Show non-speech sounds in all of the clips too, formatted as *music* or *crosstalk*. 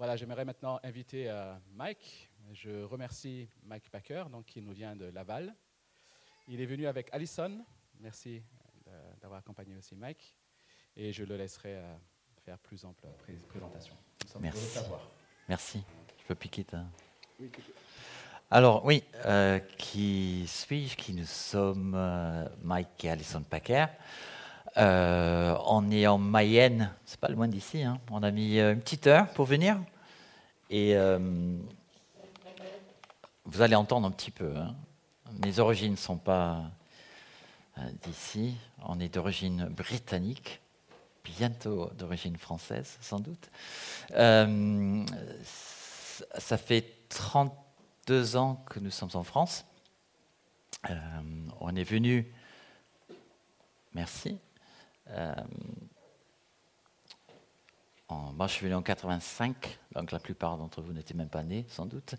Voilà, j'aimerais maintenant inviter euh, Mike. Je remercie Mike Packer, donc, qui nous vient de Laval. Il est venu avec Allison. Merci euh, d'avoir accompagné aussi Mike. Et je le laisserai euh, faire plus ample présentation. Merci. Merci. Je peux piquer ta... Oui, alors oui, qui suis-je Qui nous sommes Mike et Alison Packer. Euh, on est en Mayenne, c'est pas loin d'ici. Hein. On a mis euh, une petite heure pour venir. Et euh, vous allez entendre un petit peu. Hein. Mes origines ne sont pas d'ici. On est d'origine britannique, bientôt d'origine française, sans doute. ça fait 32 ans que nous sommes en France. on est venu. Merci. Euh, moi, je suis venu en 85, donc la plupart d'entre vous n'étaient même pas nés, sans doute.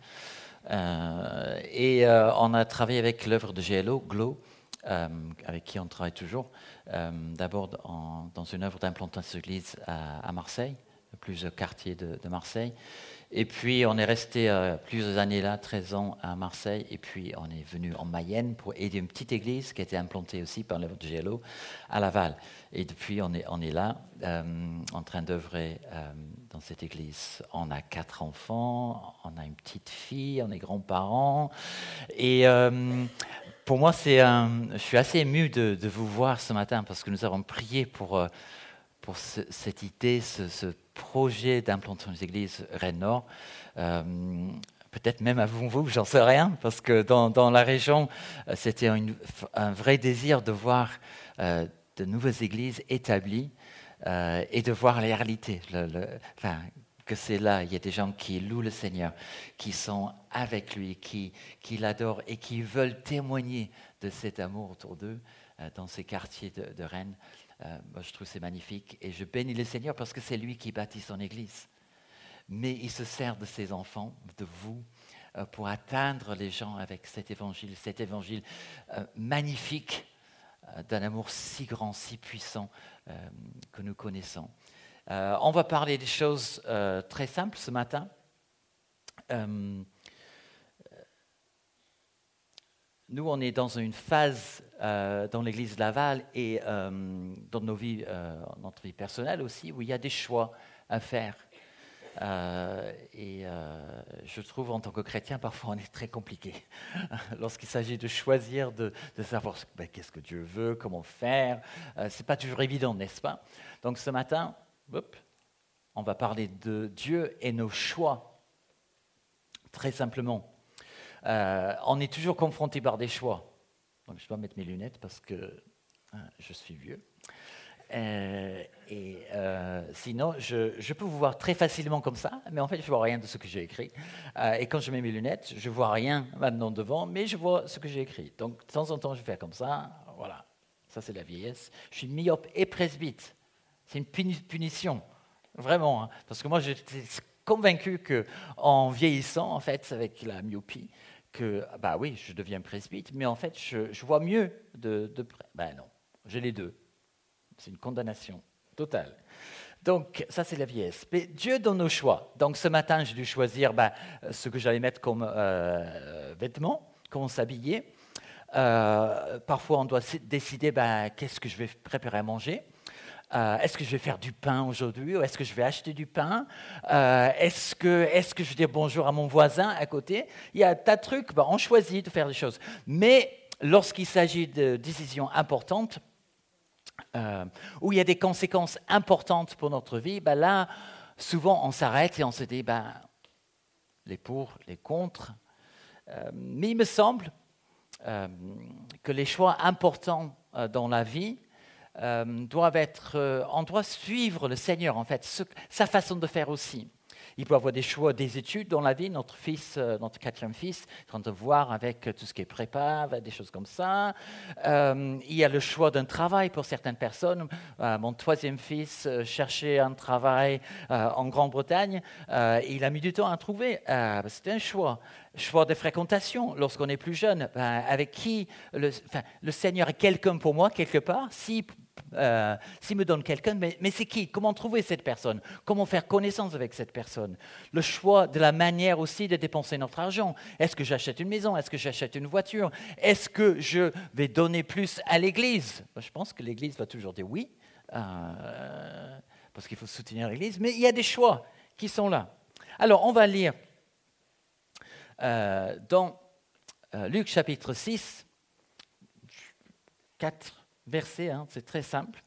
Euh, et euh, on a travaillé avec l'œuvre de GLO, GLO, avec qui on travaille toujours. D'abord dans une œuvre d'implantation à, à, Marseille, plusieurs quartiers de, de Marseille. Et puis, on est resté euh, plusieurs années là, 13 ans à Marseille. Et puis, on est venu en Mayenne pour aider une petite église qui a été implantée aussi par de GLO à Laval. Et depuis, on est, là, euh, en train d'œuvrer euh, dans cette église. On a quatre enfants, on a une petite fille, on est grands-parents. Et pour moi, c'est je suis assez ému de, vous voir ce matin parce que nous avons prié pour pour cette idée, ce, projet d'implantation des églises Rennes-Nord. Euh, peut-être même à vous, j'en sais rien, parce que dans, la région, euh, c'était un vrai désir de voir euh, de nouvelles églises établies et de voir les réalités. enfin, que c'est là, il y a des gens qui louent le Seigneur, qui sont avec lui, qui, l'adorent et qui veulent témoigner de cet amour autour d'eux dans ces quartiers de Rennes. Euh, moi, je trouve c'est magnifique et je bénis le Seigneur parce que c'est lui qui bâtit son Église. Mais il se sert de ses enfants, de vous, euh, pour atteindre les gens avec cet évangile, cet évangile euh, magnifique d'un amour si grand, si puissant que nous connaissons. on va parler des choses très simples ce matin. Nous, on est dans une phase euh, dans l'Église Laval et euh, dans nos vies, euh, notre vie personnelle aussi, où il y a des choix à faire. et je trouve, en tant que chrétien, parfois on est très compliqué *laughs* lorsqu'il s'agit de choisir, de, savoir ben, qu'est-ce que Dieu veut, comment faire. c'est pas toujours évident, n'est-ce pas? Donc ce matin, on va parler de Dieu et nos choix, très simplement. Euh, on est toujours confronté par des choix. Donc, je dois mettre mes lunettes parce que hein, je suis vieux. Euh, et euh, sinon, je, peux vous voir très facilement comme ça, mais en fait, je ne vois rien de ce que j'ai écrit. et quand je mets mes lunettes, je ne vois rien maintenant devant, mais je vois ce que j'ai écrit. Donc, de temps en temps, je fais comme ça. Voilà, ça c'est la vieillesse. Je suis myope et presbyte. C'est une punition, vraiment. Hein. parce que moi, j'étais convaincu qu'en vieillissant, en fait, avec la myopie, que, bah oui, je deviens presbyte, mais en fait, je, vois mieux de, de près. Ben non, j'ai les deux. C'est une condamnation totale. Donc, ça, c'est la vieillesse. Mais Dieu donne nos choix. Donc, ce matin, j'ai dû choisir ben, ce que j'allais mettre comme euh, vêtements, comment s'habiller. Euh, parfois, on doit décider ben, qu'est-ce que je vais préparer à manger. Euh, est-ce que je vais faire du pain aujourd'hui ou est-ce que je vais acheter du pain? Euh, Est-ce que, est que je vais dire bonjour à mon voisin à côté? Il y a un tas de trucs, on choisit de faire des choses. Mais lorsqu'il s'agit de décisions importantes, euh, où il y a des conséquences importantes pour notre vie, ben là, souvent on s'arrête et on se dit, ben, les pour, les contre. mais il me semble que les choix importants dans la vie, euh, doivent être, euh, on doit suivre le Seigneur, en fait, sa façon de faire aussi. Il peut avoir des choix, des études dans la vie. Notre fils, euh, notre quatrième fils, est en train de voir avec tout ce qui est prépa, des choses comme ça. il y a le choix d'un travail pour certaines personnes. mon troisième fils cherchait un travail en Grande-Bretagne. il a mis du temps à trouver. C'était un choix choix de fréquentation lorsqu'on est plus jeune, ben, avec qui le, le Seigneur est quelqu'un pour moi quelque part. S'il euh, s'il me donne quelqu'un, mais, mais c'est qui? Comment trouver cette personne? Comment faire connaissance avec cette personne? Le choix de la manière aussi de dépenser notre argent. Est-ce que j'achète une maison? Est-ce que j'achète une voiture? Est-ce que je vais donner plus à l'Église? Je pense que l'Église va toujours dire oui, euh, parce qu'il faut soutenir l'Église, mais il y a des choix qui sont là. Alors, on va lire euh, dans Luc chapitre 6, 4 verset, hein, c'est très simple.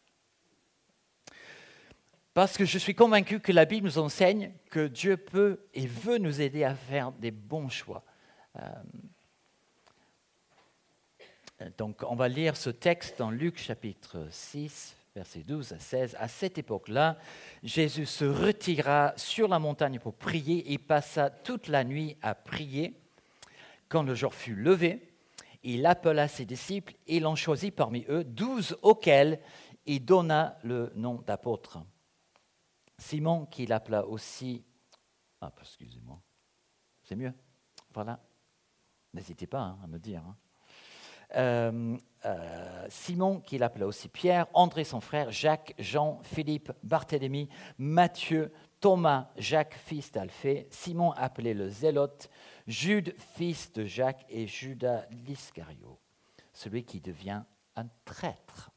Parce que je suis convaincu que la Bible nous enseigne que Dieu peut et veut nous aider à faire des bons choix. Euh, donc on va lire ce texte dans Luc chapitre 6, verset 12 à 16. À cette époque-là, Jésus se retira sur la montagne pour prier et passa toute la nuit à prier. Quand le jour fut levé, il appela ses disciples et il choisit parmi eux douze auxquels il donna le nom d'apôtre. Simon, qu'il appela aussi. Ah, excusez-moi. C'est mieux. Voilà. N'hésitez pas hein, à me dire. Hein. Euh, euh, Simon, qu'il appela aussi Pierre, André son frère, Jacques, Jean, Philippe, Barthélemy, Matthieu, Thomas, Jacques, fils d'Alphée, Simon appelé le Zélote, Jude, fils de Jacques, et Judas l'Iscario, celui qui devient un traître.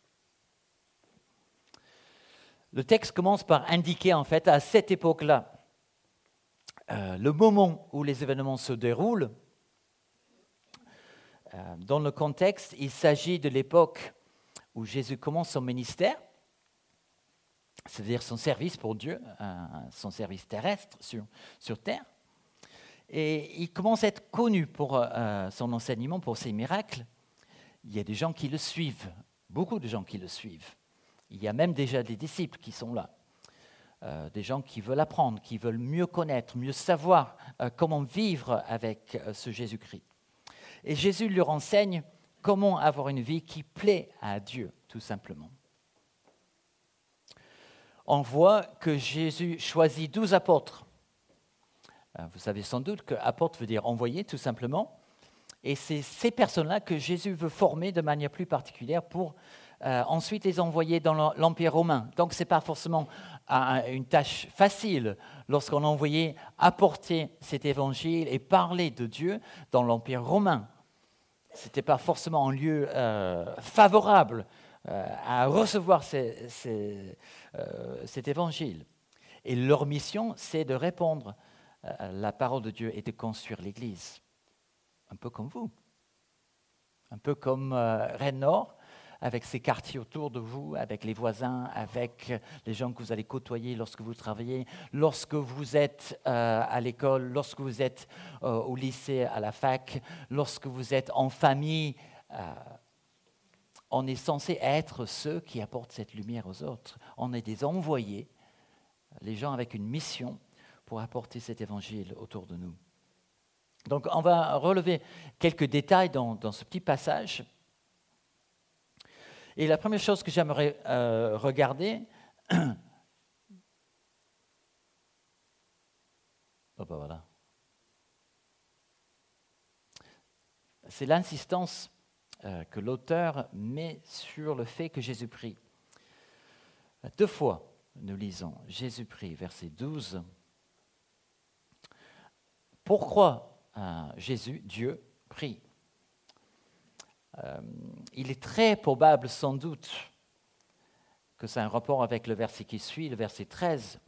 Le texte commence par indiquer en fait à cette époque-là euh, le moment où les événements se déroulent. Euh, dans le contexte, il s'agit de l'époque où Jésus commence son ministère, c'est-à-dire son service pour Dieu, euh, son service terrestre sur, sur terre. Et il commence à être connu pour euh, son enseignement, pour ses miracles. Il y a des gens qui le suivent, beaucoup de gens qui le suivent. Il y a même déjà des disciples qui sont là, euh, des gens qui veulent apprendre, qui veulent mieux connaître, mieux savoir euh, comment vivre avec ce Jésus-Christ. Et Jésus leur enseigne comment avoir une vie qui plaît à Dieu, tout simplement. On voit que Jésus choisit douze apôtres vous savez sans doute que apporte veut dire envoyer tout simplement. Et c'est ces personnes-là que Jésus veut former de manière plus particulière pour euh, ensuite les envoyer dans l'Empire romain. Donc ce n'est pas forcément une tâche facile lorsqu'on a envoyé apporter cet évangile et parler de Dieu dans l'Empire romain. Ce n'était pas forcément un lieu euh, favorable à recevoir cet évangile. Et leur mission, c'est de répondre euh, la parole de Dieu est de construire l'Église. Un peu comme vous. Un peu comme euh, Rennes Nord, avec ses quartiers autour de vous, avec les voisins, avec les gens que vous allez côtoyer lorsque vous travaillez, lorsque vous êtes euh, à l'école, lorsque vous êtes au lycée, à la fac, lorsque vous êtes en famille. on est censé être ceux qui apportent cette lumière aux autres. On est des envoyés, les gens avec une mission pour apporter cet évangile autour de nous. Donc on va relever quelques détails dans, ce petit passage. Et la première chose que j'aimerais euh, regarder, *coughs* c'est l'insistance euh, que l'auteur met sur le fait que Jésus prie. Deux fois, nous lisons Jésus prie, verset 12 pourquoi euh, Jésus, Dieu, prie? Euh, Il est très probable, sans doute, que c'est un rapport avec le verset qui suit, le verset 13.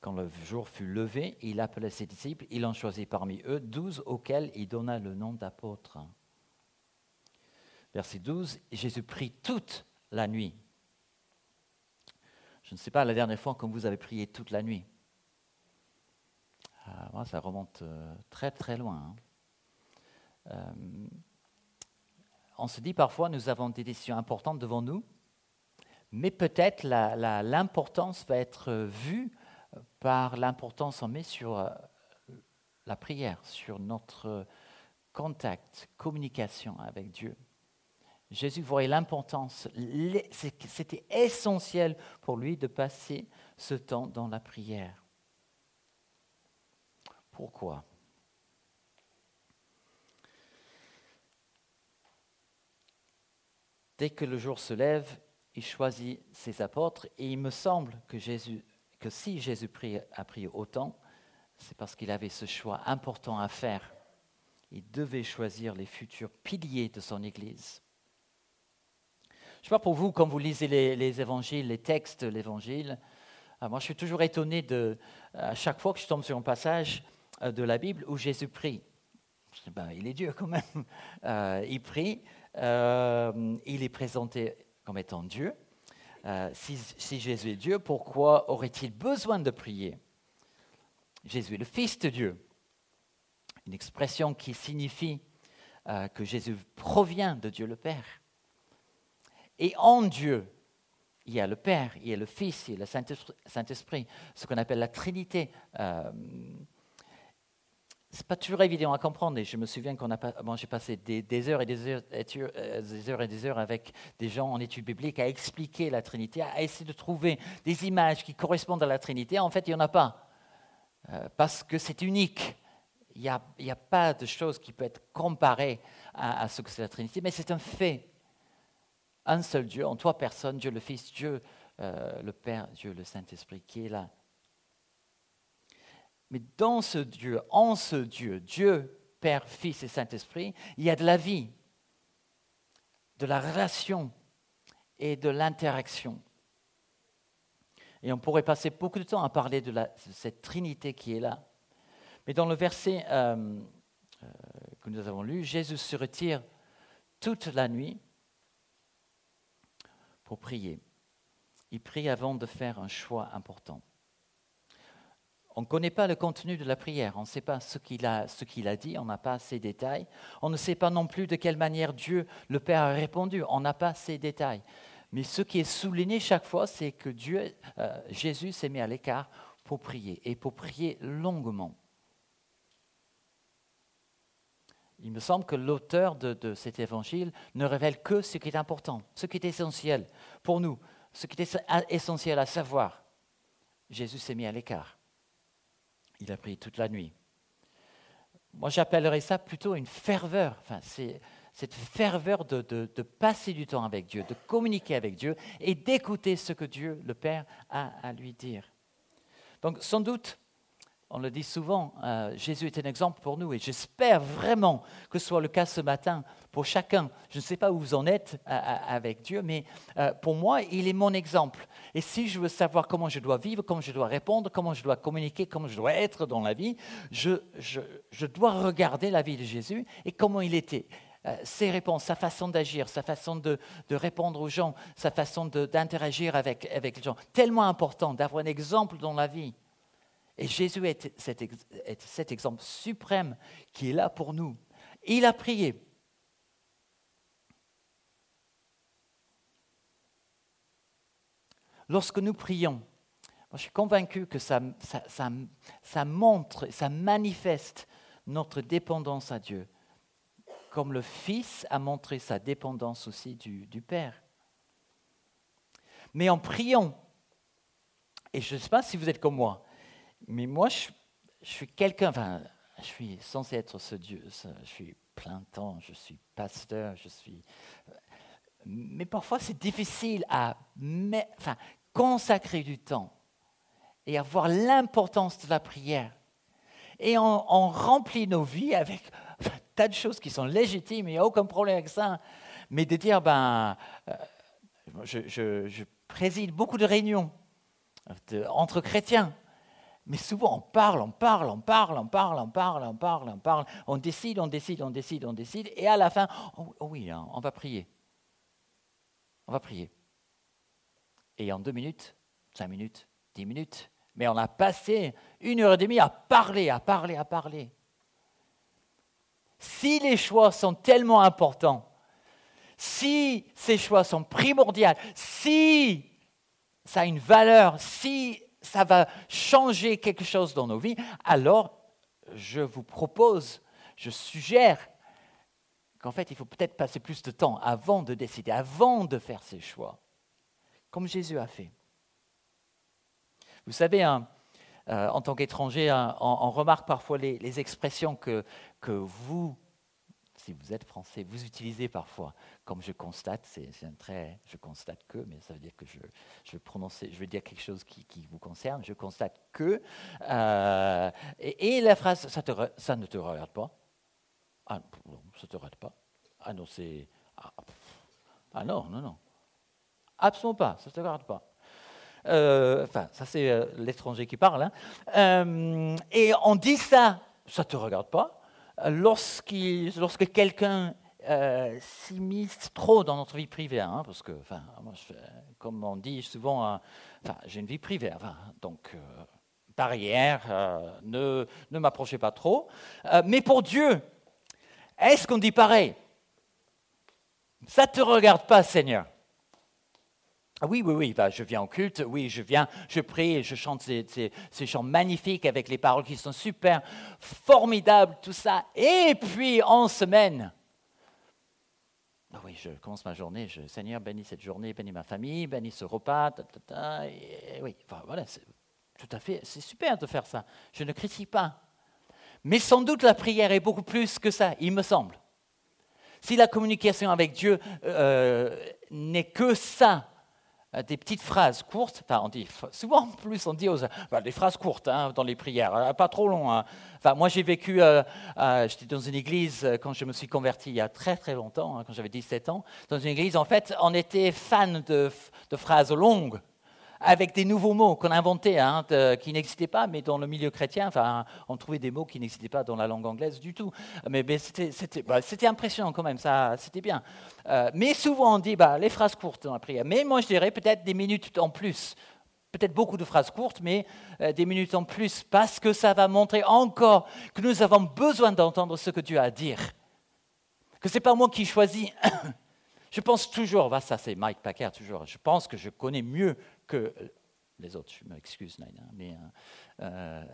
Quand le jour fut levé, il appela ses disciples, il en choisit parmi eux douze auxquels il donna le nom d'apôtres. Verset 12, Jésus prie toute la nuit. Je ne sais pas la dernière fois que vous avez prié toute la nuit. Ah, ça remonte euh, très très loin. Hein. Euh, on se dit parfois, nous avons des décisions importantes devant nous, mais peut-être l'importance va être vue par l'importance qu'on met sur euh, la prière, sur notre contact, communication avec Dieu. Jésus voyait l'importance, c'était essentiel pour lui de passer ce temps dans la prière. Pourquoi? Dès que le jour se lève, il choisit ses apôtres et il me semble que, si Jésus a pris autant, c'est parce qu'il avait ce choix important à faire. Il devait choisir les futurs piliers de son Église. Je ne sais pas pour vous, quand vous lisez les, évangiles, les textes de l'évangile, euh, moi je suis toujours étonné de, à chaque fois que je tombe sur un passage de la Bible où Jésus prie. Il est Dieu quand même. *laughs* Euh, il prie, il est présenté comme étant Dieu. si Jésus est Dieu, pourquoi aurait-il besoin de prier? Jésus est le Fils de Dieu. Une expression qui signifie que Jésus provient de Dieu le Père. Et en Dieu, il y a le Père, il y a le Fils, il y a le Saint-Esprit, ce qu'on appelle la Trinité. Euh, ce n'est pas toujours évident à comprendre. Et je me souviens qu'on a bon, j'ai passé des, heures et des heures, euh, des heures et des heures avec des gens en études bibliques à expliquer la Trinité, à essayer de trouver des images qui correspondent à la Trinité. En fait, il n'y en a pas. Euh, parce que c'est unique. Il n'y a, a, pas de chose qui peut être comparée à, ce que c'est la Trinité, mais c'est un fait un seul Dieu, en trois personnes, Dieu le Fils, Dieu euh, le Père, Dieu le Saint-Esprit, qui est là. Mais dans ce Dieu, en ce Dieu, Dieu, Père, Fils et Saint-Esprit, il y a de la vie, de la relation et de l'interaction. Et on pourrait passer beaucoup de temps à parler de, cette Trinité qui est là. Mais dans le verset euh, euh, que nous avons lu, Jésus se retire toute la nuit pour prier. Il prie avant de faire un choix important. On ne connaît pas le contenu de la prière, on ne sait pas ce qu'il a, dit, on n'a pas ces détails. On ne sait pas non plus de quelle manière Dieu, le Père, a répondu, on n'a pas ces détails. Mais ce qui est souligné chaque fois, c'est que Dieu, euh, Jésus s'est mis à l'écart pour prier, et pour prier longuement. Il me semble que l'auteur de, cet évangile ne révèle que ce qui est important, ce qui est essentiel pour nous, ce qui est essentiel à savoir. Jésus s'est mis à l'écart. Il a prié toute la nuit. Moi, j'appellerais ça plutôt une ferveur. Enfin, c'est cette ferveur de, passer du temps avec Dieu, de communiquer avec Dieu et d'écouter ce que Dieu, le Père, a à lui dire. Donc, sans doute, on le dit souvent, euh, Jésus est un exemple pour nous et j'espère vraiment que ce soit le cas ce matin pour chacun. Je ne sais pas où vous en êtes euh, euh, avec Dieu, mais pour moi, il est mon exemple. Et si je veux savoir comment je dois vivre, comment je dois répondre, comment je dois communiquer, comment je dois être dans la vie, je, dois regarder la vie de Jésus et comment il était ses réponses, sa façon d'agir, sa façon de, répondre aux gens, sa façon d'interagir avec les gens. Tellement important d'avoir un exemple dans la vie. Et Jésus est cet, exemple suprême qui est là pour nous. Il a prié. Lorsque nous prions, je suis convaincu que ça, montre, ça manifeste notre dépendance à Dieu, comme le Fils a montré sa dépendance aussi du, Père. Mais en priant, et je ne sais pas si vous êtes comme moi, mais moi, je, suis quelqu'un, enfin, je suis censé être ce Dieu, je suis plein temps, je suis pasteur, je suis. Mais parfois, c'est difficile à consacrer du temps et avoir l'importance de la prière. Et on, remplit nos vies avec un tas de choses qui sont légitimes, il n'y a aucun problème avec ça. Mais de dire, ben, euh, je, préside beaucoup de réunions entre chrétiens. Mais souvent, on parle, on parle, on parle, on parle, on parle, on parle, on parle. On décide, on décide, on décide, on décide. Et à la fin, oh, oh oui, hein, on va prier. On va prier. Et en deux minutes, cinq minutes, dix minutes, mais on a passé une heure et demie à parler, à parler, à parler. Si les choix sont tellement importants, si ces choix sont primordiaux, si ça a une valeur, si ça va changer quelque chose dans nos vies, alors je vous propose, je suggère qu'en fait, il faut peut-être passer plus de temps avant de décider, avant de faire ses choix, comme Jésus a fait. Vous savez, hein, euh, en tant qu'étranger, hein, on, remarque parfois les, expressions que, vous si vous êtes français, vous utilisez parfois, comme je constate, c'est un trait, je constate que, mais ça veut dire que je, je, prononcer, je vais dire quelque chose qui, vous concerne, je constate que, euh, et, la phrase, ça ne te regarde pas. Ah, ça ne te regarde pas. Ah non, c'est... Ah, ah, non, non, non. Absolument pas, ça ne te regarde pas. Euh, enfin, ça c'est euh, l'étranger qui parle. Hein. et on dit ça, ça ne te regarde pas lorsque quelqu'un euh, s'immisce trop dans notre vie privée, hein, parce que, comme on dit souvent, hein, j'ai une vie privée, donc euh, barrière, euh, ne, ne m'approchez pas trop. mais pour Dieu, est-ce qu'on dit pareil? Ça ne te regarde pas, Seigneur. Ah oui, oui, oui, bah, je viens au culte, oui, je viens, je prie, je chante ces, chants magnifiques avec les paroles qui sont super, formidables, tout ça. Et puis en semaine, ah oui, je commence ma journée, je, Seigneur, bénis cette journée, bénis ma famille, bénis ce repas, et, oui, voilà, tout à fait, c'est super de faire ça. Je ne critique pas. Mais sans doute la prière est beaucoup plus que ça, il me semble. Si la communication avec Dieu euh, n'est que ça, euh, des petites phrases courtes. Enfin, on souvent plus, on dit des phrases courtes hein, dans les prières, euh, pas trop longues. Hein. Enfin, moi, j'ai vécu, euh, j'étais dans une église quand je me suis converti il y a très très longtemps, hein, quand j'avais 17 ans. Dans une église, en fait, on était fan de phrases longues avec des nouveaux mots qu'on inventait, hein, qui n'existaient pas, mais dans le milieu chrétien, enfin, on trouvait des mots qui n'existaient pas dans la langue anglaise du tout. Mais, bah, c'était impressionnant quand même, ça, c'était bien. Euh, mais souvent on dit bah, les phrases courtes dans la prière. Mais moi je dirais peut-être des minutes en plus. Peut-être beaucoup de phrases courtes, mais euh, des minutes en plus, parce que ça va montrer encore que nous avons besoin d'entendre ce que Dieu a à dire. Que ce n'est pas moi qui choisis. *coughs* je pense toujours, bah, ça c'est Mike Packer toujours, je pense que je connais mieux que les autres, je m'excuse, mais euh, euh,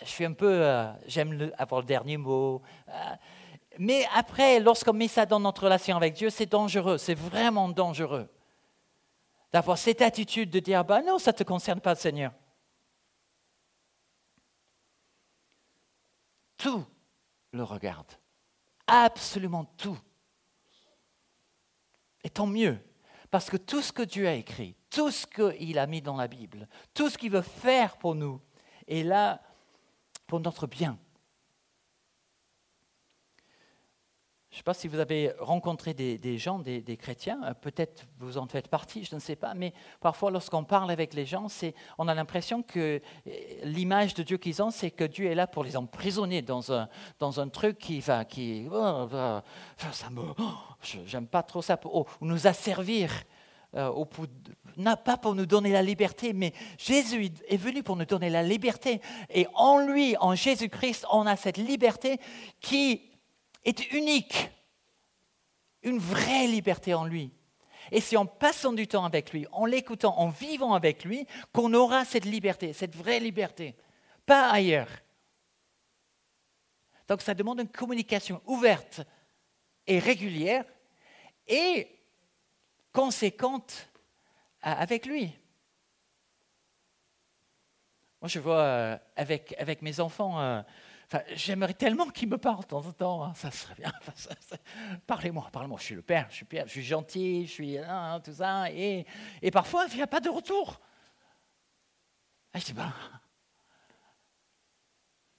je suis un peu, euh, j'aime avoir le dernier mot. mais après, lorsqu'on met ça dans notre relation avec Dieu, c'est dangereux, c'est vraiment dangereux d'avoir cette attitude de dire, bah non, ça ne te concerne pas, Seigneur. Tout le regarde, absolument tout. Et tant mieux, parce que tout ce que Dieu a écrit, tout ce qu'il a mis dans la Bible, tout ce qu'il veut faire pour nous, est là pour notre bien. Je ne sais pas si vous avez rencontré des, gens, des, chrétiens, euh, peut-être vous en faites partie, je ne sais pas, mais parfois lorsqu'on parle avec les gens, on a l'impression que euh, l'image de Dieu qu'ils ont, c'est que Dieu est là pour les emprisonner dans un, dans un truc qui va, qui, oh, ça me, oh, j'aime pas trop ça, pour, oh, nous asservir. Euh, au, pas pour nous donner la liberté, mais Jésus est venu pour nous donner la liberté. Et en lui, en Jésus-Christ, on a cette liberté qui est unique, une vraie liberté en lui. Et c'est en passant du temps avec lui, en l'écoutant, en vivant avec lui, qu'on aura cette liberté, cette vraie liberté, pas ailleurs. Donc ça demande une communication ouverte et régulière et conséquente avec lui. Moi, je vois euh, avec, avec mes enfants, j'aimerais tellement qu'ils me parlent de temps en temps. Hein, ça serait bien. Parlez-moi, parlez-moi. Je suis le père, je suis, père, je suis gentil, je suis hein, tout ça. Et, et parfois, il n'y a pas de retour. je dis, ben,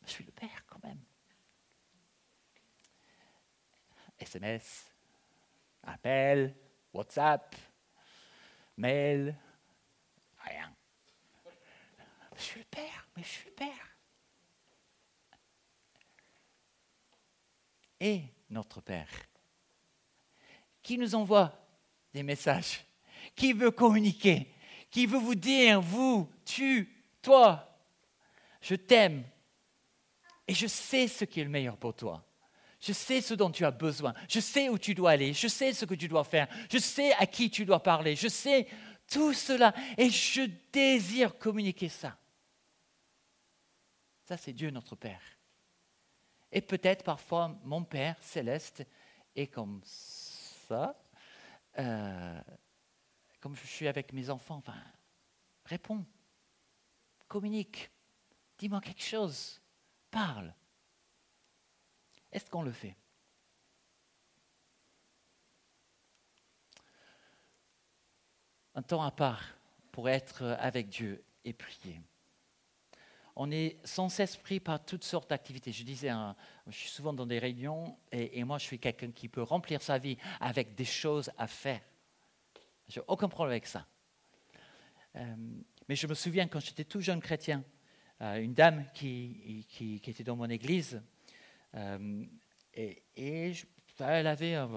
je suis le père quand même. SMS, appel, WhatsApp, mail, rien. Je suis le père, mais je suis le père. Et notre Père, qui nous envoie des messages, qui veut communiquer, qui veut vous dire, vous, tu, toi, je t'aime et je sais ce qui est le meilleur pour toi. Je sais ce dont tu as besoin. Je sais où tu dois aller. Je sais ce que tu dois faire. Je sais à qui tu dois parler. Je sais tout cela. Et je désire communiquer ça. Ça, c'est Dieu notre Père. Et peut-être parfois mon Père céleste est comme ça. Euh, comme je suis avec mes enfants, enfin, réponds, communique, dis-moi quelque chose, parle. Est-ce qu'on le fait? Un temps à part pour être avec Dieu et prier. On est sans cesse pris par toutes sortes d'activités. Je disais, hein, je suis souvent dans des réunions et, moi je suis quelqu'un qui peut remplir sa vie avec des choses à faire. Je n'ai aucun problème avec ça. Euh, mais je me souviens quand j'étais tout jeune chrétien, euh, une dame qui, qui, était dans mon église, euh, et, elle avait, à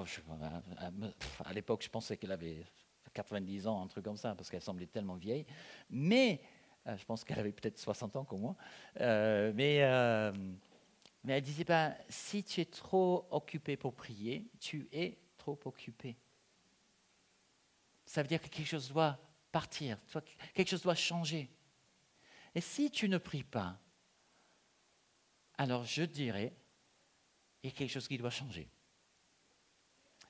l'époque je pensais qu'elle avait 90 ans, un truc comme ça, parce qu'elle semblait tellement vieille, mais je pense qu'elle avait peut-être 60 ans comme moi, mais, mais elle disait, ben, si tu es trop occupé pour prier, tu es trop occupé. Ça veut dire que quelque chose doit partir, quelque chose doit changer. Et si tu ne pries pas, alors je dirais, il y a quelque chose qui doit changer.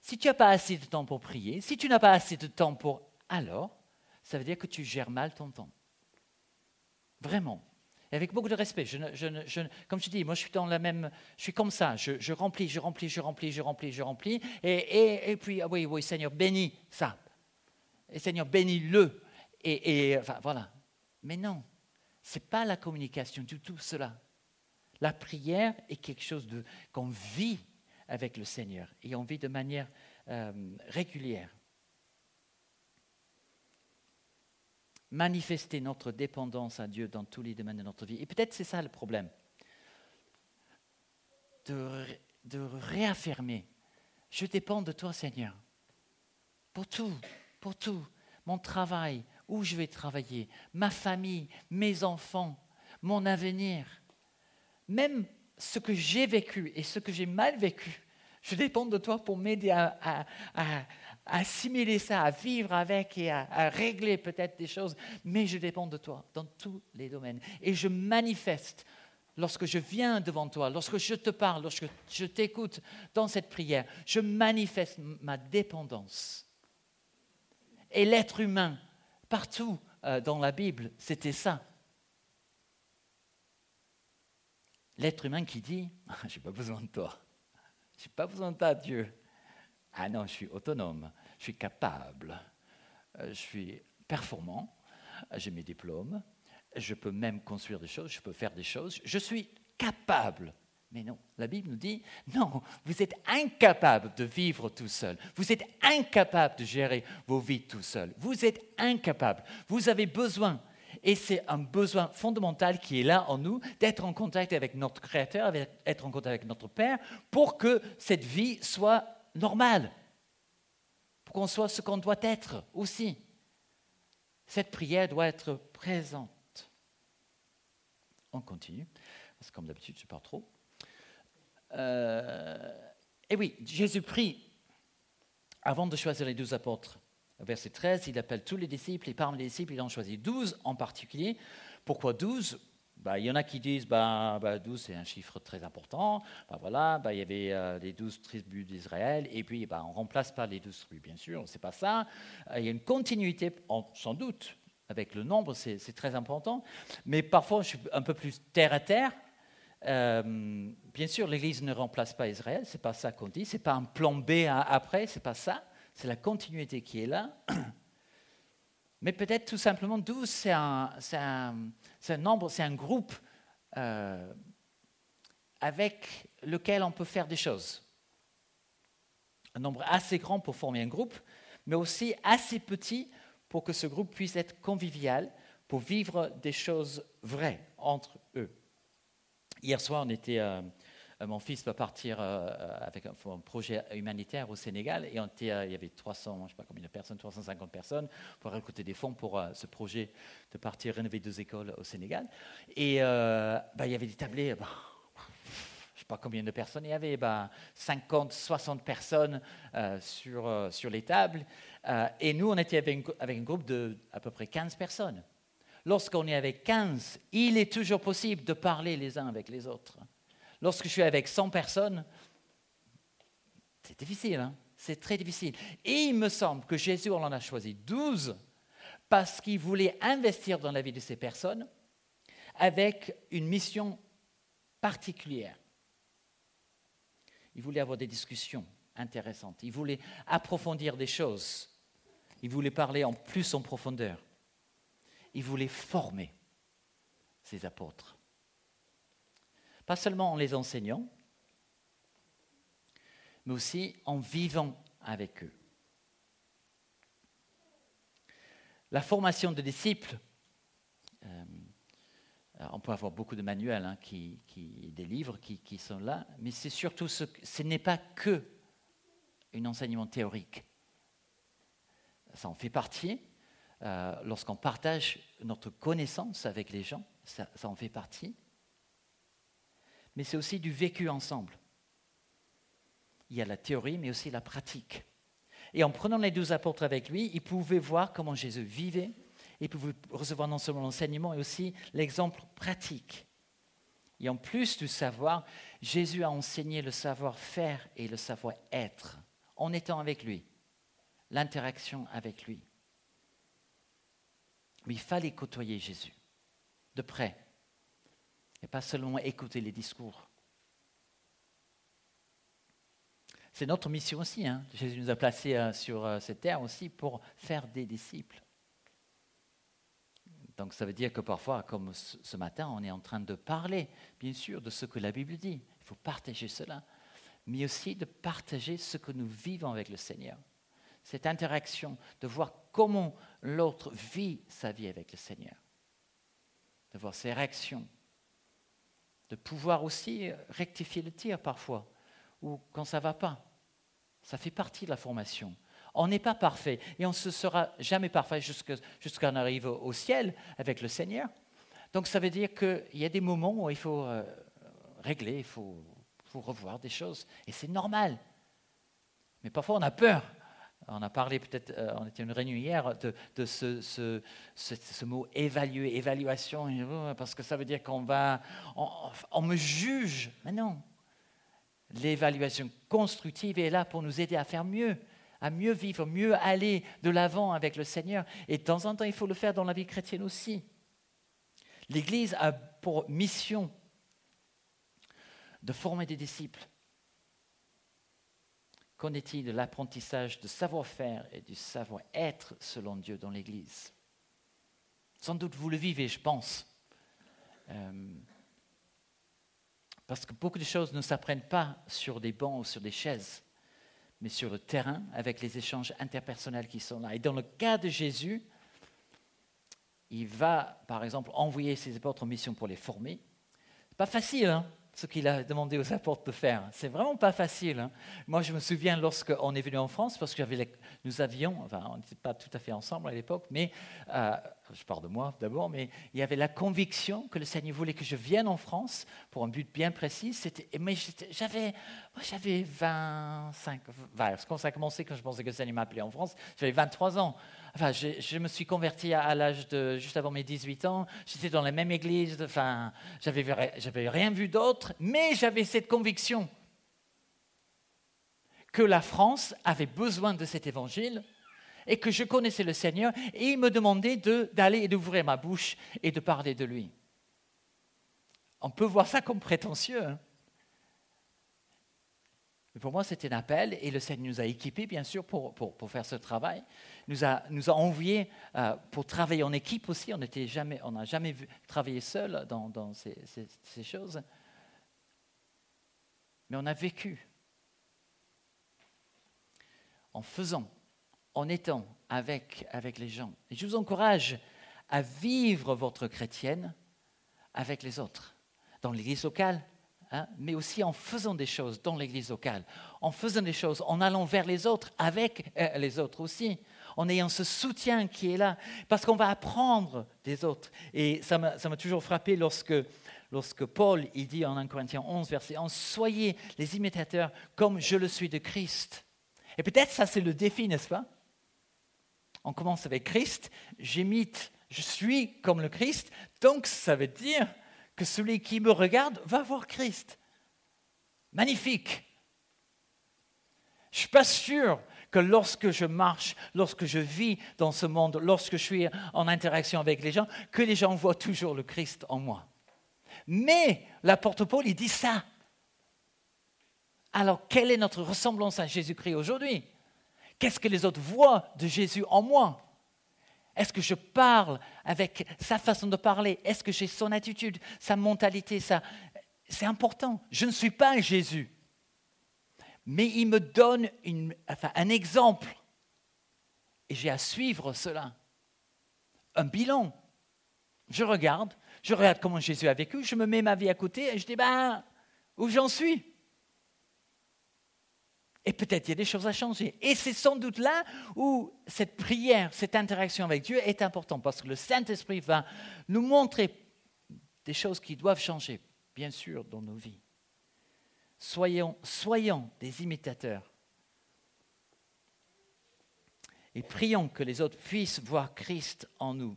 Si tu n'as pas assez de temps pour prier, si tu n'as pas assez de temps pour... Alors, ça veut dire que tu gères mal ton temps. Vraiment. Et avec beaucoup de respect. Je, comme je dis, moi je suis dans la même, je suis comme ça. Je, remplis, je remplis, je remplis, je remplis, je remplis. Et, puis, ah oui, oui, Seigneur, bénis ça. Et Seigneur, bénis-le. Et, voilà. Mais non, ce n'est pas la communication du tout cela. La prière est quelque chose qu'on vit avec le Seigneur et on vit de manière euh, régulière. Manifester notre dépendance à Dieu dans tous les domaines de notre vie. Et peut-être c'est ça le problème. De, réaffirmer, je dépends de toi Seigneur, pour tout pour tout, mon travail, où je vais travailler, ma famille, mes enfants, mon avenir, même ce que j'ai vécu et ce que j'ai mal vécu. Je dépends de toi pour m'aider à, assimiler ça, à vivre avec et à, à régler peut-être des choses, mais je dépends de toi dans tous les domaines. Et je manifeste lorsque je viens devant toi, lorsque je te parle, lorsque je t'écoute dans cette prière, je manifeste ma dépendance et l'être humain, partout euh, dans la Bible, c'était ça. L'être humain qui dit, *laughs* je n'ai pas besoin de toi. Je n'ai pas besoin de toi, Dieu. Ah non, je suis autonome, je suis capable, euh, je suis performant, j'ai mes diplômes, je peux même construire des choses, je peux faire des choses, je suis capable. Mais non, la Bible nous dit, non, vous êtes incapable de vivre tout seul. Vous êtes incapable de gérer vos vies tout seul. Vous êtes incapable. Vous avez besoin, et c'est un besoin fondamental qui est là en nous, d'être en contact avec notre Créateur, d'être en contact avec notre Père, pour que cette vie soit normale, pour qu'on soit ce qu'on doit être aussi. Cette prière doit être présente. On continue, parce que comme d'habitude, je parle trop. Euh, et oui, Jésus prie avant de choisir les douze apôtres. Verset 13, il appelle tous les disciples et parmi les disciples, il en choisit douze en particulier. Pourquoi douze? Bah, il y en a qui disent bah, bah, 12 c'est un chiffre très important. Bah, voilà, bah, il y avait euh, les 12 tribus d'Israël, et puis bah, on remplace pas les 12 tribus, bien sûr, c'est pas ça. Euh, il y a une continuité, sans doute, avec le nombre, c'est très important. Mais parfois, je suis un peu plus terre à terre. Euh, bien sûr, l'Église ne remplace pas Israël, c'est pas ça qu'on dit, c'est pas un plan B après, c'est pas ça, c'est la continuité qui est là. Mais peut-être tout simplement 12, c'est un, nombre, c'est un groupe euh, avec lequel on peut faire des choses. Un nombre assez grand pour former un groupe, mais aussi assez petit pour que ce groupe puisse être convivial, pour vivre des choses vraies entre eux. Hier soir, on était, euh, mon fils va partir euh, avec un, projet humanitaire au Sénégal et il y avait 300, je ne sais pas combien de personnes, 350 personnes pour récolter des fonds pour ce projet de partir rénover deux écoles au Sénégal. Et bah, il y avait des tablés. Bah, je ne sais pas combien de personnes, il y avait bah, 50, 60 personnes sur, sur les tables. et nous, on était avec, avec un groupe de à peu près 15 personnes lorsqu'on est avec 15, il est toujours possible de parler les uns avec les autres. Lorsque je suis avec 100 personnes, c'est difficile, hein. c'est très difficile. Et il me semble que Jésus en a choisi 12 parce qu'il voulait investir dans la vie de ces personnes avec une mission particulière. Il voulait avoir des discussions intéressantes, il voulait approfondir des choses Il voulait parler en plus en profondeur. Il voulait former ses apôtres. Pas seulement en les enseignant, mais aussi en vivant avec eux. La formation de disciples, euh, on peut avoir beaucoup de manuels, hein, des livres qui, sont là, mais c'est surtout ce, ce n'est pas que un enseignement théorique. Ça en fait partie. Euh, lorsqu'on partage notre connaissance avec les gens, ça en fait partie. Mais c'est aussi du vécu ensemble. Il y a la théorie, mais aussi la pratique. Et en prenant les douze apôtres avec lui, il pouvait voir comment Jésus vivait, il pouvait recevoir non seulement l'enseignement, mais aussi l'exemple pratique. Et en plus du savoir, Jésus a enseigné le savoir-faire et le savoir-être en étant avec lui, l'interaction avec lui. Il fallait côtoyer Jésus de près et pas seulement écouter les discours. C'est notre mission aussi. Hein. Jésus nous a placés euh, sur euh, cette terre aussi pour faire des disciples. Donc ça veut dire que parfois, comme ce matin, on est en train de parler, bien sûr, de ce que la Bible dit. Il faut partager cela, mais aussi de partager ce que nous vivons avec le Seigneur. Cette interaction, de voir comment l'autre vit sa vie avec le Seigneur, de voir ses réactions, de pouvoir aussi rectifier le tir parfois, ou quand ça ne va pas. Ça fait partie de la formation. On n'est pas parfait et on ne sera jamais parfait jusqu'à ce qu'on arrive au ciel avec le Seigneur. Donc ça veut dire qu'il y a des moments où il faut euh, régler, il faut, revoir des choses. Et c'est normal. Mais parfois on a peur. On a parlé peut-être, euh, on était une réunion hier de, ce, mot évaluer, évaluation, parce que ça veut dire qu'on va, on me juge. Mais non, L'évaluation constructive est là pour nous aider à faire mieux, à mieux vivre, mieux aller de l'avant avec le Seigneur. Et de temps en temps, il faut le faire dans la vie chrétienne aussi. L'Église a pour mission de former des disciples. Qu'en est-il de l'apprentissage de savoir-faire et du savoir-être selon Dieu dans l'Église? Sans doute vous le vivez, je pense. Euh, parce que beaucoup de choses ne s'apprennent pas sur des bancs ou sur des chaises, mais sur le terrain avec les échanges interpersonnels qui sont là. Et dans le cas de Jésus, il va, par exemple, envoyer ses apôtres en mission pour les former. Pas facile, hein? Ce qu'il a demandé aux apôtres de faire. C'est vraiment pas facile. Hein. Moi, je me souviens lorsqu'on est venu en France, parce que nous avions, enfin, on n'était pas tout à fait ensemble à l'époque, mais euh, je parle de moi d'abord, mais il y avait la conviction que le Seigneur voulait que je vienne en France pour un but bien précis. mais j'avais, j'avais 25, quand ça a commencé, quand je pensais que le Seigneur m'appelait en France, j'avais 23 ans. Enfin, je, me suis converti à, l'âge de juste avant mes 18 ans. J'étais dans la même église. Enfin, j'avais, rien vu d'autre, mais j'avais cette conviction que la France avait besoin de cet évangile et que je connaissais le Seigneur et il me demandait d'aller et d'ouvrir ma bouche et de parler de lui. On peut voir ça comme prétentieux. Hein. Mais pour moi, c'était un appel et le Seigneur nous a équipés, bien sûr, pour, pour, faire ce travail. Nous a, nous a envoyés euh, pour travailler en équipe aussi. On n'a jamais, on jamais travaillé seul dans, ces, choses. Mais on a vécu en faisant, en étant avec, avec les gens. Et je vous encourage à vivre votre chrétienne avec les autres, dans l'église locale, Hein, mais aussi en faisant des choses dans l'église locale, en faisant des choses, en allant vers les autres, avec euh, les autres aussi, en ayant ce soutien qui est là, parce qu'on va apprendre des autres. Et ça m'a toujours frappé lorsque, lorsque Paul il dit en 1 Corinthiens 11, verset 11, Soyez les imitateurs comme je le suis de Christ. Et peut-être ça c'est le défi, n'est-ce pas? On commence avec Christ, j'imite, je suis comme le Christ, donc ça veut dire que celui qui me regarde va voir Christ. Magnifique. Je ne suis pas sûr que lorsque je marche, lorsque je vis dans ce monde, lorsque je suis en interaction avec les gens, que les gens voient toujours le Christ en moi. Mais l'apôtre Paul, il dit ça. Alors, quelle est notre ressemblance à Jésus-Christ aujourd'hui? Qu'est-ce que les autres voient de Jésus en moi? Est-ce que je parle avec sa façon de parler? Est-ce que j'ai son attitude, sa mentalité ça... C'est important. Je ne suis pas Jésus. Mais il me donne un exemple. Et j'ai à suivre cela. Un bilan. Je regarde, je regarde comment Jésus a vécu, je me mets ma vie à côté et je dis, ben, où j'en suis? Et peut-être il y a des choses à changer. Et c'est sans doute là où cette prière, cette interaction avec Dieu est importante, parce que le Saint-Esprit va nous montrer des choses qui doivent changer, bien sûr, dans nos vies. Soyons, des imitateurs. Et prions que les autres puissent voir Christ en nous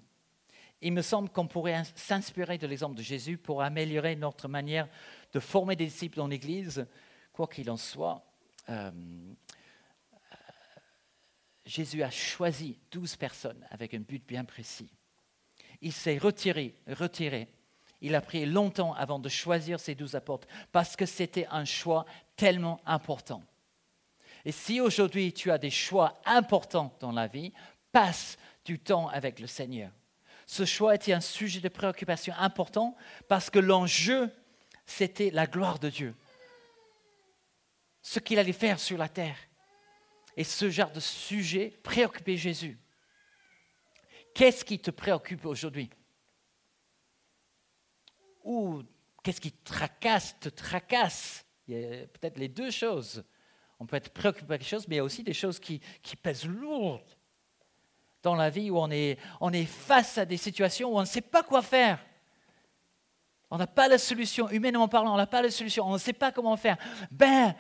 il me semble qu'on pourrait s'inspirer de l'exemple de Jésus pour améliorer notre manière de former des disciples dans l'Église. Quoi qu'il en soit, euh, Jésus a choisi douze personnes avec un but bien précis. Il s'est retiré, retiré. Il a pris longtemps avant de choisir ces douze apôtres parce que c'était un choix tellement important. Et si aujourd'hui tu as des choix importants dans la vie, passe du temps avec le Seigneur ce choix était un sujet de préoccupation important parce que l'enjeu, c'était la gloire de Dieu. Ce qu'il allait faire sur la terre. Et ce genre de sujet préoccupait Jésus. Qu'est-ce qui te préoccupe aujourd'hui? Ou qu'est-ce qui tracasse, te tracasse? Il y a peut-être les deux choses. On peut être préoccupé par quelque chose, mais il y a aussi des choses qui, qui pèsent lourd dans la vie où on est, on est face à des situations où on ne sait pas quoi faire. On n'a pas la solution, humainement parlant, on n'a pas la solution, on ne sait pas comment faire. Ben,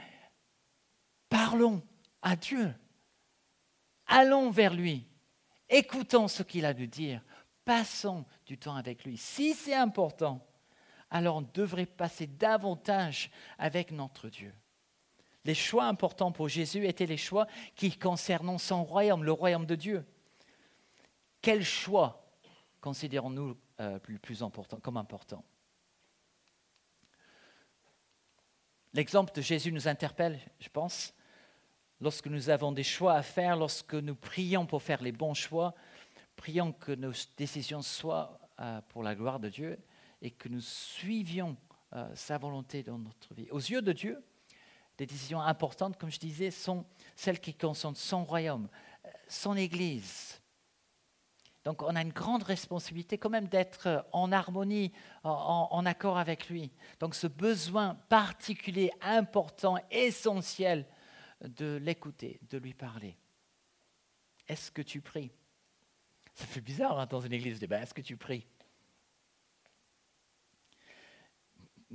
parlons à Dieu. Allons vers lui. Écoutons ce qu'il a à nous dire. Passons du temps avec lui. Si c'est important, alors on devrait passer davantage avec notre Dieu. Les choix importants pour Jésus étaient les choix qui concernent son royaume, le royaume de Dieu. Quel choix considérons-nous euh, plus, important, comme important? L'exemple de Jésus nous interpelle, je pense. Lorsque nous avons des choix à faire, lorsque nous prions pour faire les bons choix, prions que nos décisions soient euh, pour la gloire de Dieu et que nous suivions euh, sa volonté dans notre vie. Aux yeux de Dieu, des décisions importantes, comme je disais, sont celles qui concernent son royaume, son Église, donc on a une grande responsabilité quand même d'être en harmonie, en, accord avec lui. Donc ce besoin particulier, important, essentiel de l'écouter, de lui parler. Est-ce que tu pries? Ça fait bizarre hein, dans une église de ben, est-ce que tu pries?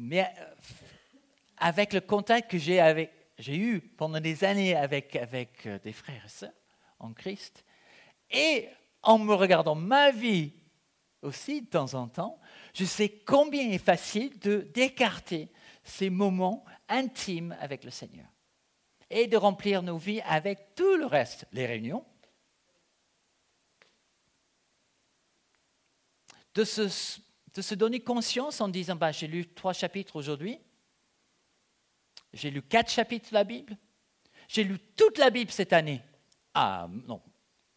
Mais euh, avec le contact que j'ai eu pendant des années avec, avec euh, des frères et sœurs en Christ, et en me regardant ma vie aussi de temps en temps, je sais combien il est facile de d'écarter ces moments intimes avec le Seigneur et de remplir nos vies avec tout le reste, les réunions, de se, de se donner conscience en disant bah, j'ai lu trois chapitres aujourd'hui, j'ai lu quatre chapitres de la Bible, j'ai lu toute la Bible cette année. Ah non,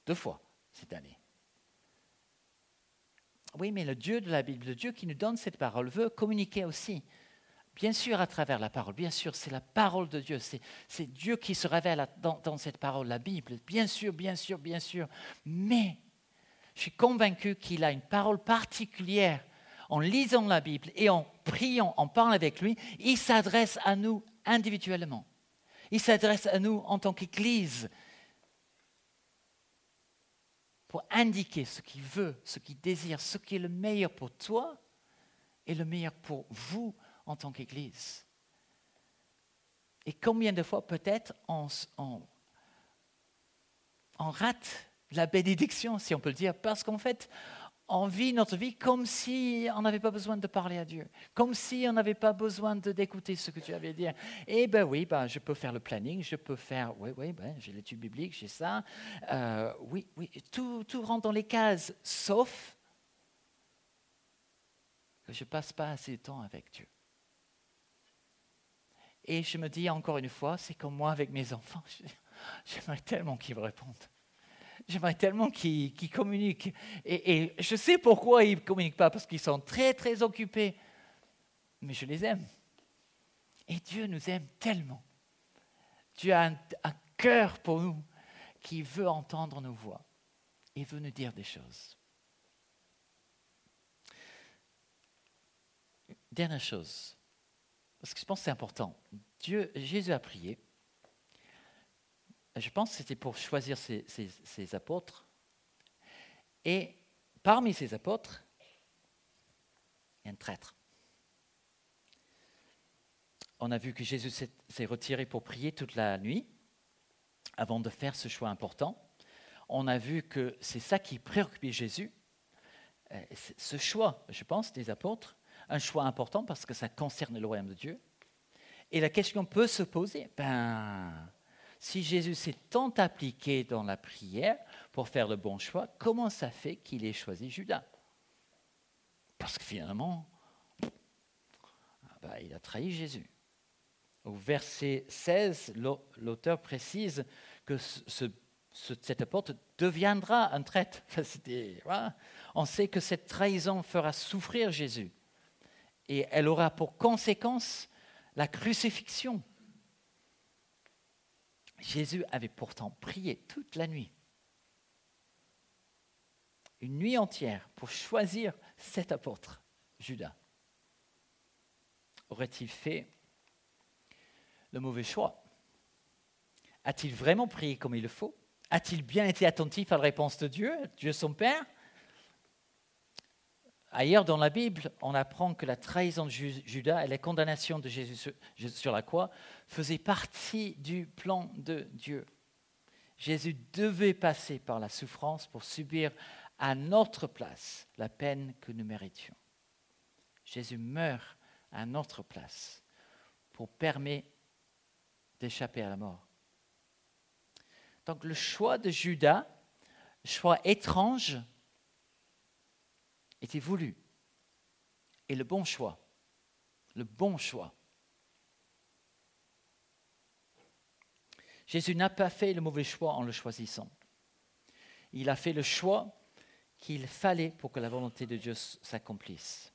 deux fois cette année. Oui, mais le Dieu de la Bible, le Dieu qui nous donne cette parole, veut communiquer aussi. Bien sûr, à travers la parole, bien sûr, c'est la parole de Dieu, c'est Dieu qui se révèle dans, dans, cette parole, la Bible, bien sûr, bien sûr, bien sûr. Mais je suis convaincu qu'il a une parole particulière. En lisant la Bible et en priant, en parlant avec lui, il s'adresse à nous individuellement. Il s'adresse à nous en tant qu'Église pour indiquer ce qu'il veut, ce qu'il désire, ce qui est le meilleur pour toi et le meilleur pour vous en tant qu'Église. Et combien de fois peut-être on, rate la bénédiction, si on peut le dire, parce qu'en fait, on vit notre vie comme si on n'avait pas besoin de parler à Dieu, comme si on n'avait pas besoin d'écouter ce que tu avais à dire. Eh bien oui, ben, je peux faire le planning, je peux faire, oui, oui, ben, j'ai l'étude biblique, j'ai ça. Euh, oui, oui, tout, tout rentre dans les cases, sauf que je ne passe pas assez de temps avec Dieu. Et je me dis encore une fois, c'est comme moi avec mes enfants. *laughs* j'aimerais tellement qu'il me réponde. J'aimerais tellement qu'il communique. Et, je sais pourquoi ils ne communiquent pas, parce qu'ils sont très, très occupés. Mais je les aime. Et Dieu nous aime tellement. Dieu a un, un cœur pour nous qui veut entendre nos voix et veut nous dire des choses. Dernière chose, parce que je pense que c'est important. Dieu, Jésus a prié. Je pense que c'était pour choisir ses, apôtres. Et parmi ces apôtres, il y a un traître. On a vu que Jésus s'est retiré pour prier toute la nuit avant de faire ce choix important. On a vu que c'est ça qui préoccupait Jésus. Euh, ce choix, je pense, des apôtres, un choix important parce que ça concerne le royaume de Dieu. Et la question peut se poser, ben, si Jésus s'est tant appliqué dans la prière pour faire le bon choix, comment ça fait qu'il ait choisi Judas? Parce que finalement, ah ben, il a trahi Jésus. Au verset 16, l'auteur précise que ce, cet apôtre deviendra un traître. *laughs* On sait que cette trahison fera souffrir Jésus et elle aura pour conséquence la crucifixion. Jésus avait pourtant prié toute la nuit, une nuit entière, pour choisir cet apôtre, Judas. Aurait-il fait le mauvais choix? A-t-il vraiment prié comme il le faut? A-t-il bien été attentif à la réponse de Dieu, Dieu son Père? Ailleurs dans la Bible, on apprend que la trahison de Judas et la condamnation de Jésus sur la croix faisaient partie du plan de Dieu. Jésus devait passer par la souffrance pour subir à notre place la peine que nous méritions. Jésus meurt à notre place pour permettre d'échapper à la mort. Donc le choix de Judas, choix étrange, était voulu. Et le bon choix, le bon choix. Jésus n'a pas fait le mauvais choix en le choisissant. Il a fait le choix qu'il fallait pour que la volonté de Dieu s'accomplisse.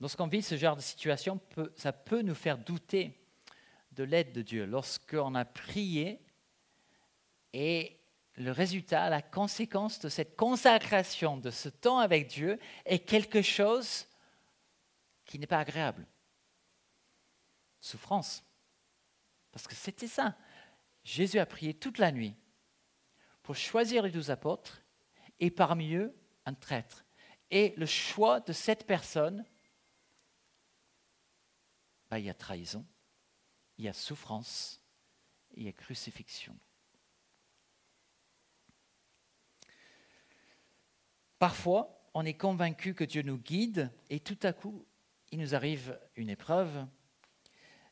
Lorsqu'on vit ce genre de situation, ça peut nous faire douter de l'aide de Dieu. Lorsqu'on a prié et le résultat, la conséquence de cette consacration, de ce temps avec Dieu, est quelque chose qui n'est pas agréable. Souffrance. Parce que c'était ça. Jésus a prié toute la nuit pour choisir les douze apôtres et parmi eux un traître. Et le choix de cette personne, bah, il y a trahison, il y a souffrance, il y a crucifixion. Parfois, on est convaincu que Dieu nous guide et tout à coup, il nous arrive une épreuve.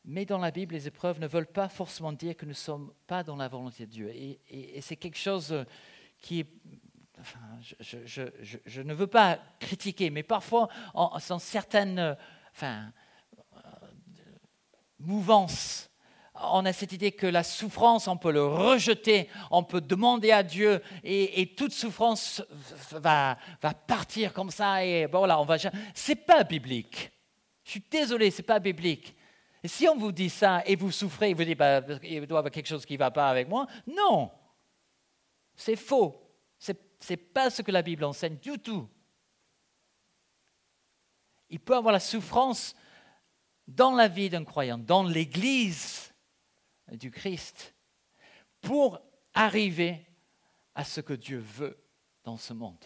Mais dans la Bible, les épreuves ne veulent pas forcément dire que nous ne sommes pas dans la volonté de Dieu. Et, c'est quelque chose qui est... Enfin, je, ne veux pas critiquer, mais parfois, en, dans certaines enfin, euh, mouvances on a cette idée que la souffrance, on peut le rejeter, on peut demander à Dieu et, toute souffrance va, partir comme ça et bon là, on va. C'est pas biblique. Je suis désolé, c'est pas biblique. Et si on vous dit ça et vous souffrez, vous dites bah, il doit y avoir quelque chose qui ne va pas avec moi, non, c'est faux. C'est n'est pas ce que la Bible enseigne du tout. Il peut avoir la souffrance dans la vie d'un croyant, dans l'Église du Christ pour arriver à ce que Dieu veut dans ce monde.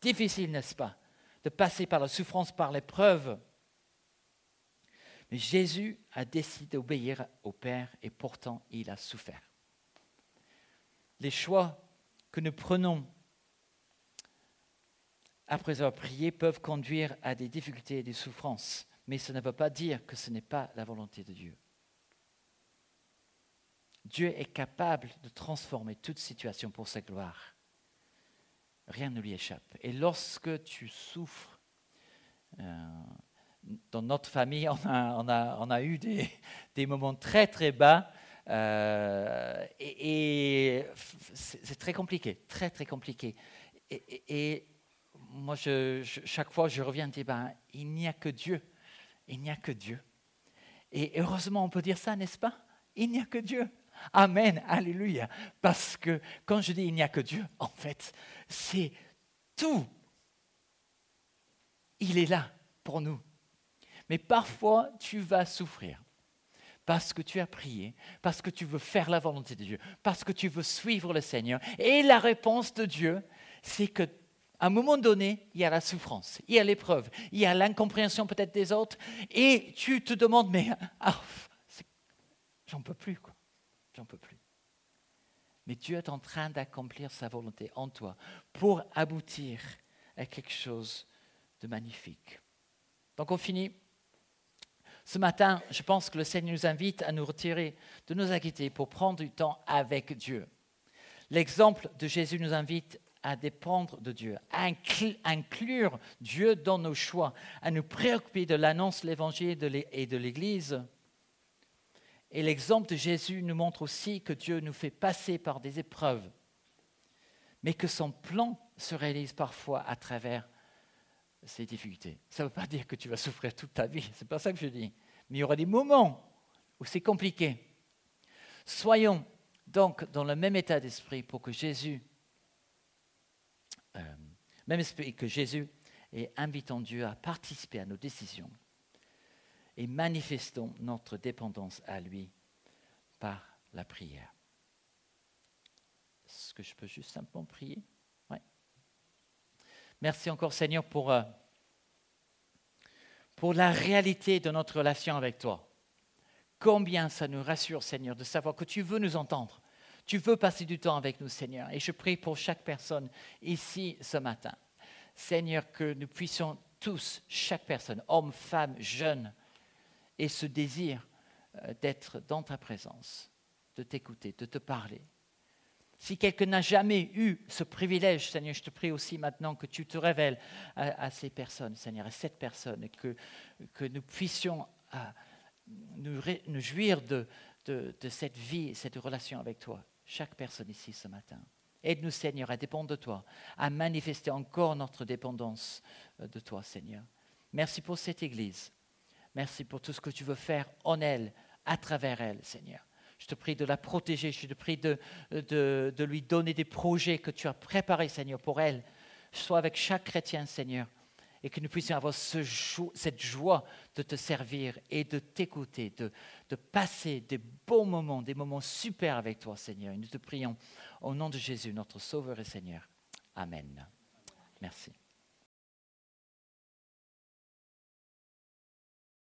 Difficile, n'est-ce pas, de passer par la souffrance, par l'épreuve. Mais Jésus a décidé d'obéir au Père et pourtant il a souffert. Les choix que nous prenons après avoir prié peuvent conduire à des difficultés et des souffrances, mais ça ne veut pas dire que ce n'est pas la volonté de Dieu. Dieu est capable de transformer toute situation pour sa gloire. Rien ne lui échappe. Et lorsque tu souffres, euh, dans notre famille, on a, eu des, moments très très bas. Euh, et, c'est très compliqué, très très compliqué. Et, moi, chaque fois, je reviens et dis, ben, il n'y a que Dieu. Il n'y a que Dieu. Et heureusement, on peut dire ça, n'est-ce pas? Il n'y a que Dieu. Amen, alléluia. Parce que quand je dis il n'y a que Dieu, en fait, c'est tout. Il est là pour nous. Mais parfois, tu vas souffrir parce que tu as prié, parce que tu veux faire la volonté de Dieu, parce que tu veux suivre le Seigneur. Et la réponse de Dieu, c'est que à un moment donné, il y a la souffrance, il y a l'épreuve, il y a l'incompréhension peut-être des autres, et tu te demandes, mais ah, j'en peux plus, quoi. J'en peux plus. Mais Dieu est en train d'accomplir sa volonté en toi pour aboutir à quelque chose de magnifique. Donc on finit. Ce matin, je pense que le Seigneur nous invite à nous retirer de nos activités pour prendre du temps avec Dieu. L'exemple de Jésus nous invite à dépendre de Dieu, à inclure Dieu dans nos choix, à nous préoccuper de l'annonce de l'Évangile et de l'Église. Et l'exemple de Jésus nous montre aussi que Dieu nous fait passer par des épreuves, mais que son plan se réalise parfois à travers ces difficultés. Ça ne veut pas dire que tu vas souffrir toute ta vie, c'est pas ça que je dis. Mais il y aura des moments où c'est compliqué. Soyons donc dans le même état d'esprit pour que Jésus, euh, même esprit que Jésus, et invitons Dieu à participer à nos décisions et manifestons notre dépendance à lui par la prière. Est-ce que je peux juste simplement prier? Merci encore Seigneur pour, euh, pour la réalité de notre relation avec toi. Combien ça nous rassure Seigneur de savoir que tu veux nous entendre. Tu veux passer du temps avec nous Seigneur. Et je prie pour chaque personne ici ce matin. Seigneur, que nous puissions tous, chaque personne, homme, femme, jeune, et ce désir euh, d'être dans ta présence, de t'écouter, de te parler, si quelqu'un n'a jamais eu ce privilège, Seigneur, je te prie aussi maintenant que tu te révèles à, ces personnes, Seigneur, à cette personne, que, nous puissions euh, nous, jouir de, de, cette vie, cette relation avec toi, chaque personne ici ce matin. Aide-nous, Seigneur, à dépendre de toi, à manifester encore notre dépendance euh, de toi, Seigneur. Merci pour cette Église. Merci pour tout ce que tu veux faire en elle, à travers elle, Seigneur. Je te prie de la protéger. Je te prie de, lui donner des projets que tu as préparés, Seigneur, pour elle. Sois avec chaque chrétien, Seigneur. Et que nous puissions avoir cette joie de te servir et de t'écouter, de, de passer des bons moments, des moments super avec toi, Seigneur. Et nous te prions au nom de Jésus, notre Sauveur et Seigneur. Amen. Merci.